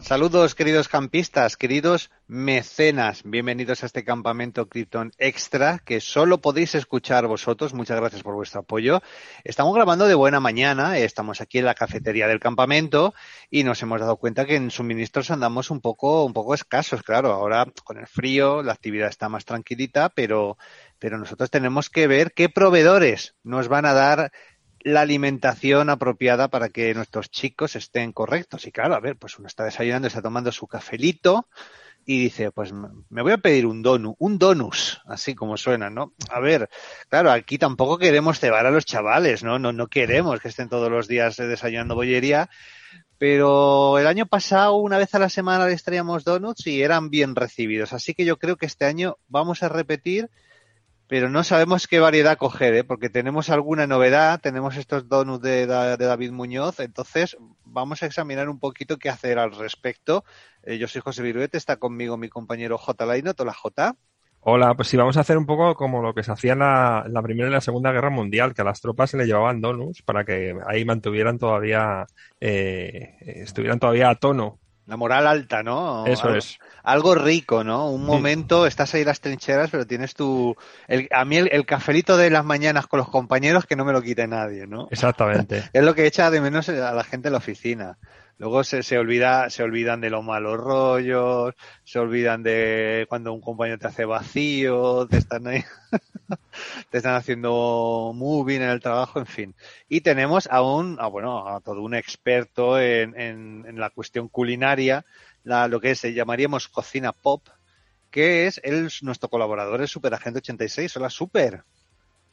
Saludos queridos campistas, queridos mecenas, bienvenidos a este campamento Krypton Extra que solo podéis escuchar vosotros, muchas gracias por vuestro apoyo. Estamos grabando de buena mañana, estamos aquí en la cafetería del campamento y nos hemos dado cuenta que en suministros andamos un poco, un poco escasos, claro, ahora con el frío la actividad está más tranquilita, pero, pero nosotros tenemos que ver qué proveedores nos van a dar la alimentación apropiada para que nuestros chicos estén correctos. Y claro, a ver, pues uno está desayunando, está tomando su cafelito y dice, pues me voy a pedir un donut, un donus, así como suena, ¿no? A ver, claro, aquí tampoco queremos cebar a los chavales, ¿no? No, no queremos que estén todos los días desayunando bollería, pero el año pasado, una vez a la semana les traíamos donuts y eran bien recibidos. Así que yo creo que este año vamos a repetir pero no sabemos qué variedad coger, ¿eh? porque tenemos alguna novedad, tenemos estos donuts de, David Muñoz, entonces vamos a examinar un poquito qué hacer al respecto. Eh, yo soy José Viruete, está conmigo mi compañero J. Laino, hola J. Hola, pues sí, vamos a hacer un poco como lo que se hacía en la, la, Primera y la Segunda Guerra Mundial, que a las tropas se le llevaban donuts para que ahí mantuvieran todavía, eh, estuvieran todavía a tono la moral alta, ¿no? Eso es. Algo rico, ¿no? Un momento, estás ahí en las trincheras, pero tienes tu... El, a mí el, cafelito de las mañanas con los compañeros que no me lo quite nadie, ¿no? Exactamente. es lo que echa de menos a la gente en la oficina. Luego se, se, olvida, se olvidan de los malos rollos, se olvidan de cuando un compañero te hace vacío, te están ahí, te están haciendo moving en el trabajo, en fin. Y tenemos a un, a, bueno, a todo un experto en, en, en la cuestión culinaria, la, lo que se llamaríamos cocina pop, que es él, nuestro colaborador, el Superagente 86. Hola, Super.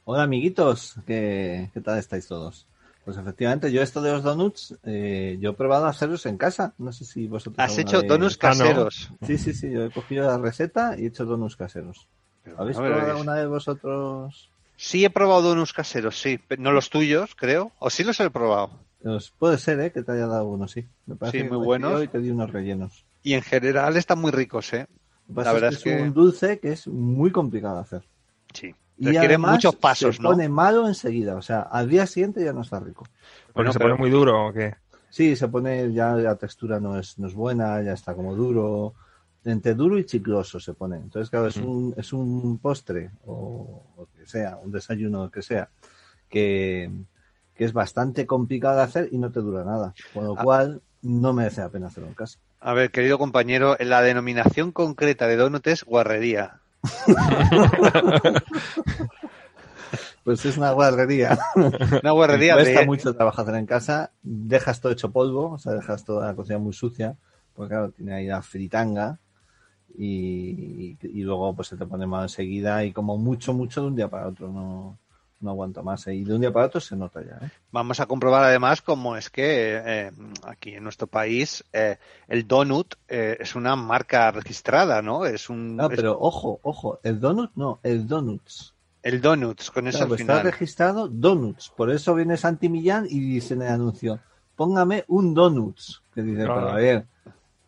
Hola, amiguitos. ¿Qué, ¿Qué tal estáis todos? Pues efectivamente, yo esto de los donuts, eh, yo he probado a hacerlos en casa. No sé si vosotros. ¿Has hecho donuts caseros? Sí, sí, sí. Yo he cogido la receta y he hecho donuts caseros. ¿Habéis probado alguna de vosotros? Sí, he probado donuts caseros, sí. No los tuyos, creo. O sí los he probado. Pues puede ser, ¿eh? Que te haya dado uno, sí. Me parece sí, muy buenos. Y te di unos rellenos. Y en general están muy ricos, ¿eh? La verdad es que, es un dulce que es muy complicado de hacer. Sí. Y además muchos pasos, se pone malo enseguida. O sea, al día siguiente ya no está rico. Porque se pone muy duro o qué? Sí, se pone, ya la textura no es, no es buena, ya está como duro, entre duro y chicloso se pone. Entonces, claro, es, un, es un postre o, o que sea, un desayuno que sea, que, que es bastante complicado de hacer y no te dura nada. Con lo ah. cual, no merece la pena hacerlo en casa. A ver, querido compañero, la denominación concreta de donut es guarrería. pues es una guarrería. Una guarrería Cuesta mucho trabajar en casa, dejas todo hecho polvo, o sea, dejas toda la cocina muy sucia, porque claro, tiene ahí la fritanga y, y, luego pues se te pone mal enseguida y como mucho, mucho de un día para otro, no, no aguanto más. ¿eh? Y de un día para otro se nota ya. ¿eh? Vamos a comprobar además cómo es que eh, aquí en nuestro país eh, el donut eh, es una marca registrada, ¿no? Es un. No, pero ojo, ojo, el donut no, el donuts. El donuts, con eso claro, al final. Está registrado donuts, por eso viene Santi Millán y dice en el anuncio, póngame un donuts. Que dice, claro. pero a ver,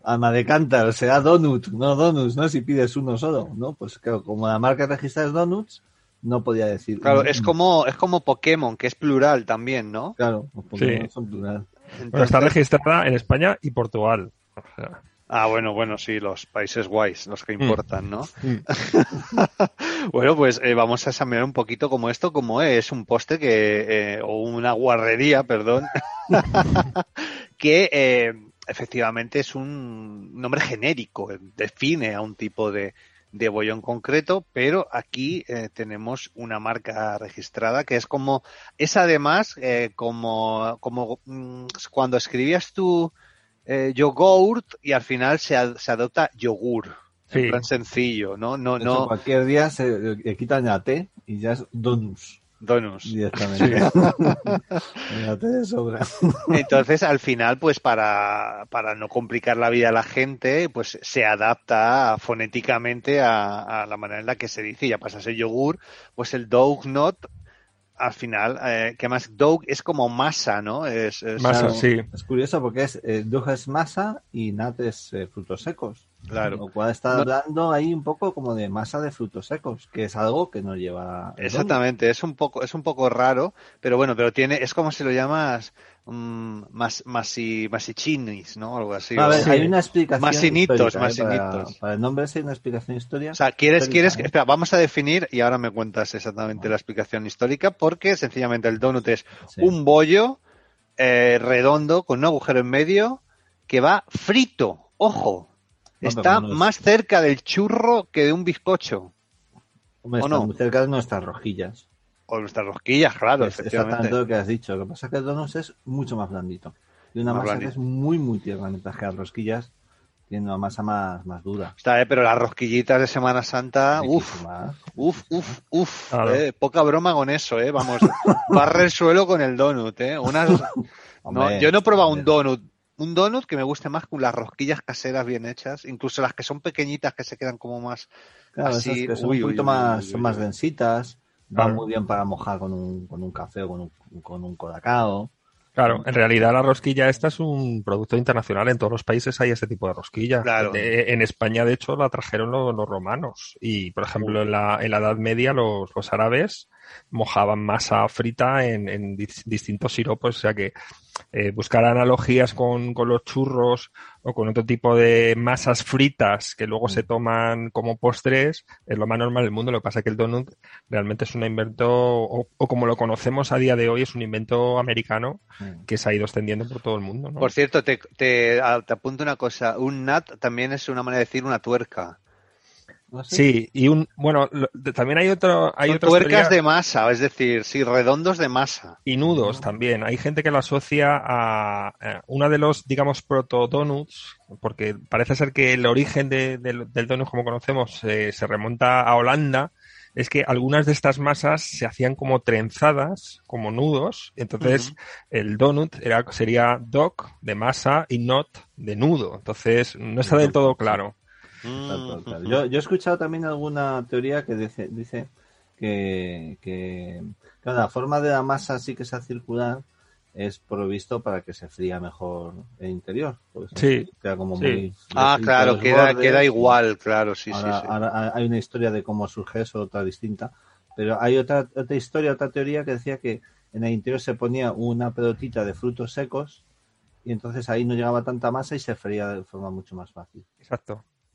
alma de cántaro, será donut, no donuts, ¿no? Si pides uno solo, ¿no? Pues claro, como la marca registrada es donuts, no podía decir. Claro, es como, es como Pokémon, que es plural también, ¿no? Claro, los Pokémon sí. son plural. Entonces... Bueno, está registrada en España y Portugal. O sea... Ah, bueno, bueno, sí, los países guays, los que importan, mm. ¿no? Mm. bueno, pues eh, vamos a examinar un poquito como esto, como es un poste que, eh, o una guarrería, perdón, que eh, efectivamente es un nombre genérico, define a un tipo de, de bollo en concreto, pero aquí eh, tenemos una marca registrada que es como, es además eh, como, como mm, cuando escribías tu eh, yogurt y al final se, se adopta yogur. Sí. En plan sencillo, ¿no? No, hecho, no. cualquier día se le quitan la T y ya es donus Donus. directamente. de sobra. Entonces, al final, pues para, para no complicar la vida a la gente, pues se adapta fonéticamente a, a la manera en la que se dice. Ya pasa a ser yogur, pues el doughnut, al final, eh, que más dough es como masa, ¿no? Es, es- Masa, sí. Es curioso porque es eh, Doug es masa y Nat es eh, frutos secos. Claro. Lo cual está No- hablando ahí un poco como de masa de frutos secos, que es algo que no lleva. Exactamente, es un poco, es un poco raro, pero bueno, pero tiene, es como si lo llamas mm, mas, masi, masichinis, ¿no? Algo así. A ver, hay una explicación. Masinitos, histórica, ¿eh? Para- masinitos. Para, el nombre sí hay una explicación histórica. O sea, quieres, histórica, quieres, ¿eh? espera, vamos a definir y ahora me cuentas exactamente la explicación histórica, porque sencillamente el donut es Sí. un bollo eh, redondo con un agujero en medio que va frito. Ojo, está más cerca del churro que de un bizcocho. Hombre, ¿o está no? muy cerca de nuestras rosquillas. O nuestras rosquillas, claro, es exactamente efectivamente. lo que has dicho. Lo que pasa es que el donut es mucho más blandito. Y una Más masa blandito. que es muy, muy tierna, mientras que las rosquillas tienen una masa más, más dura. Está, eh, pero las rosquillitas de Semana Santa, uff, Riquísima. Uf, uf, uf. Claro. eh, poca broma con eso, eh. Vamos, barre el suelo con el donut, eh. Unas, no, yo no he probado un donut. Un donut que me guste más con las rosquillas caseras bien hechas, incluso las que son pequeñitas que se quedan como más. Claro, Así, esas que son uy, un poquito uy, más, uy, uy, son más uy. densitas, van muy bien para mojar con un, con un café o con un, con un colacao. Claro, en realidad la rosquilla esta es un producto internacional. En todos los países hay este tipo de rosquilla. Claro. De- en España, de hecho, la trajeron los, los romanos. Y, por ejemplo, en la, en la Edad Media los, los árabes mojaban masa frita en, en dis- distintos siropos. O sea que eh, buscar analogías con, con los churros o con otro tipo de masas fritas que luego se toman como postres es lo más normal del mundo. Lo que pasa es que el donut realmente es un invento, o, o como lo conocemos a día de hoy, es un invento americano Mm. que se ha ido extendiendo por todo el mundo. ¿no? Por cierto, te, te, te apunto una cosa. Un nut también es una manera de decir una tuerca. Sí, y un bueno, lo- de- también hay otro, hay Son tuercas teoría- de masa, es decir, sí, redondos de masa. y nudos también. Hay gente que lo asocia a, a una de los, digamos, proto donuts, porque parece ser que el origen de- del- del donut, como conocemos, eh, se remonta a Holanda. Es que algunas de estas masas se hacían como trenzadas, como nudos. Entonces, el donut era, sería dog de masa y not de nudo. Entonces, no está del todo claro. Tal, tal, tal. Mm, Yo, yo he escuchado también alguna teoría que dice, dice que, que la forma de la masa así que sea circular es provisto para que se fría mejor el interior. Sí, Queda como sí. muy Ah, claro, queda, bordes queda igual, claro, sí, sí, ahora, sí. ahora hay una historia de cómo surge eso, otra distinta. Pero hay otra, otra historia, otra teoría que decía que en el interior se ponía una pelotita de frutos secos y entonces ahí no llegaba tanta masa y se fría de forma mucho más fácil. Exacto.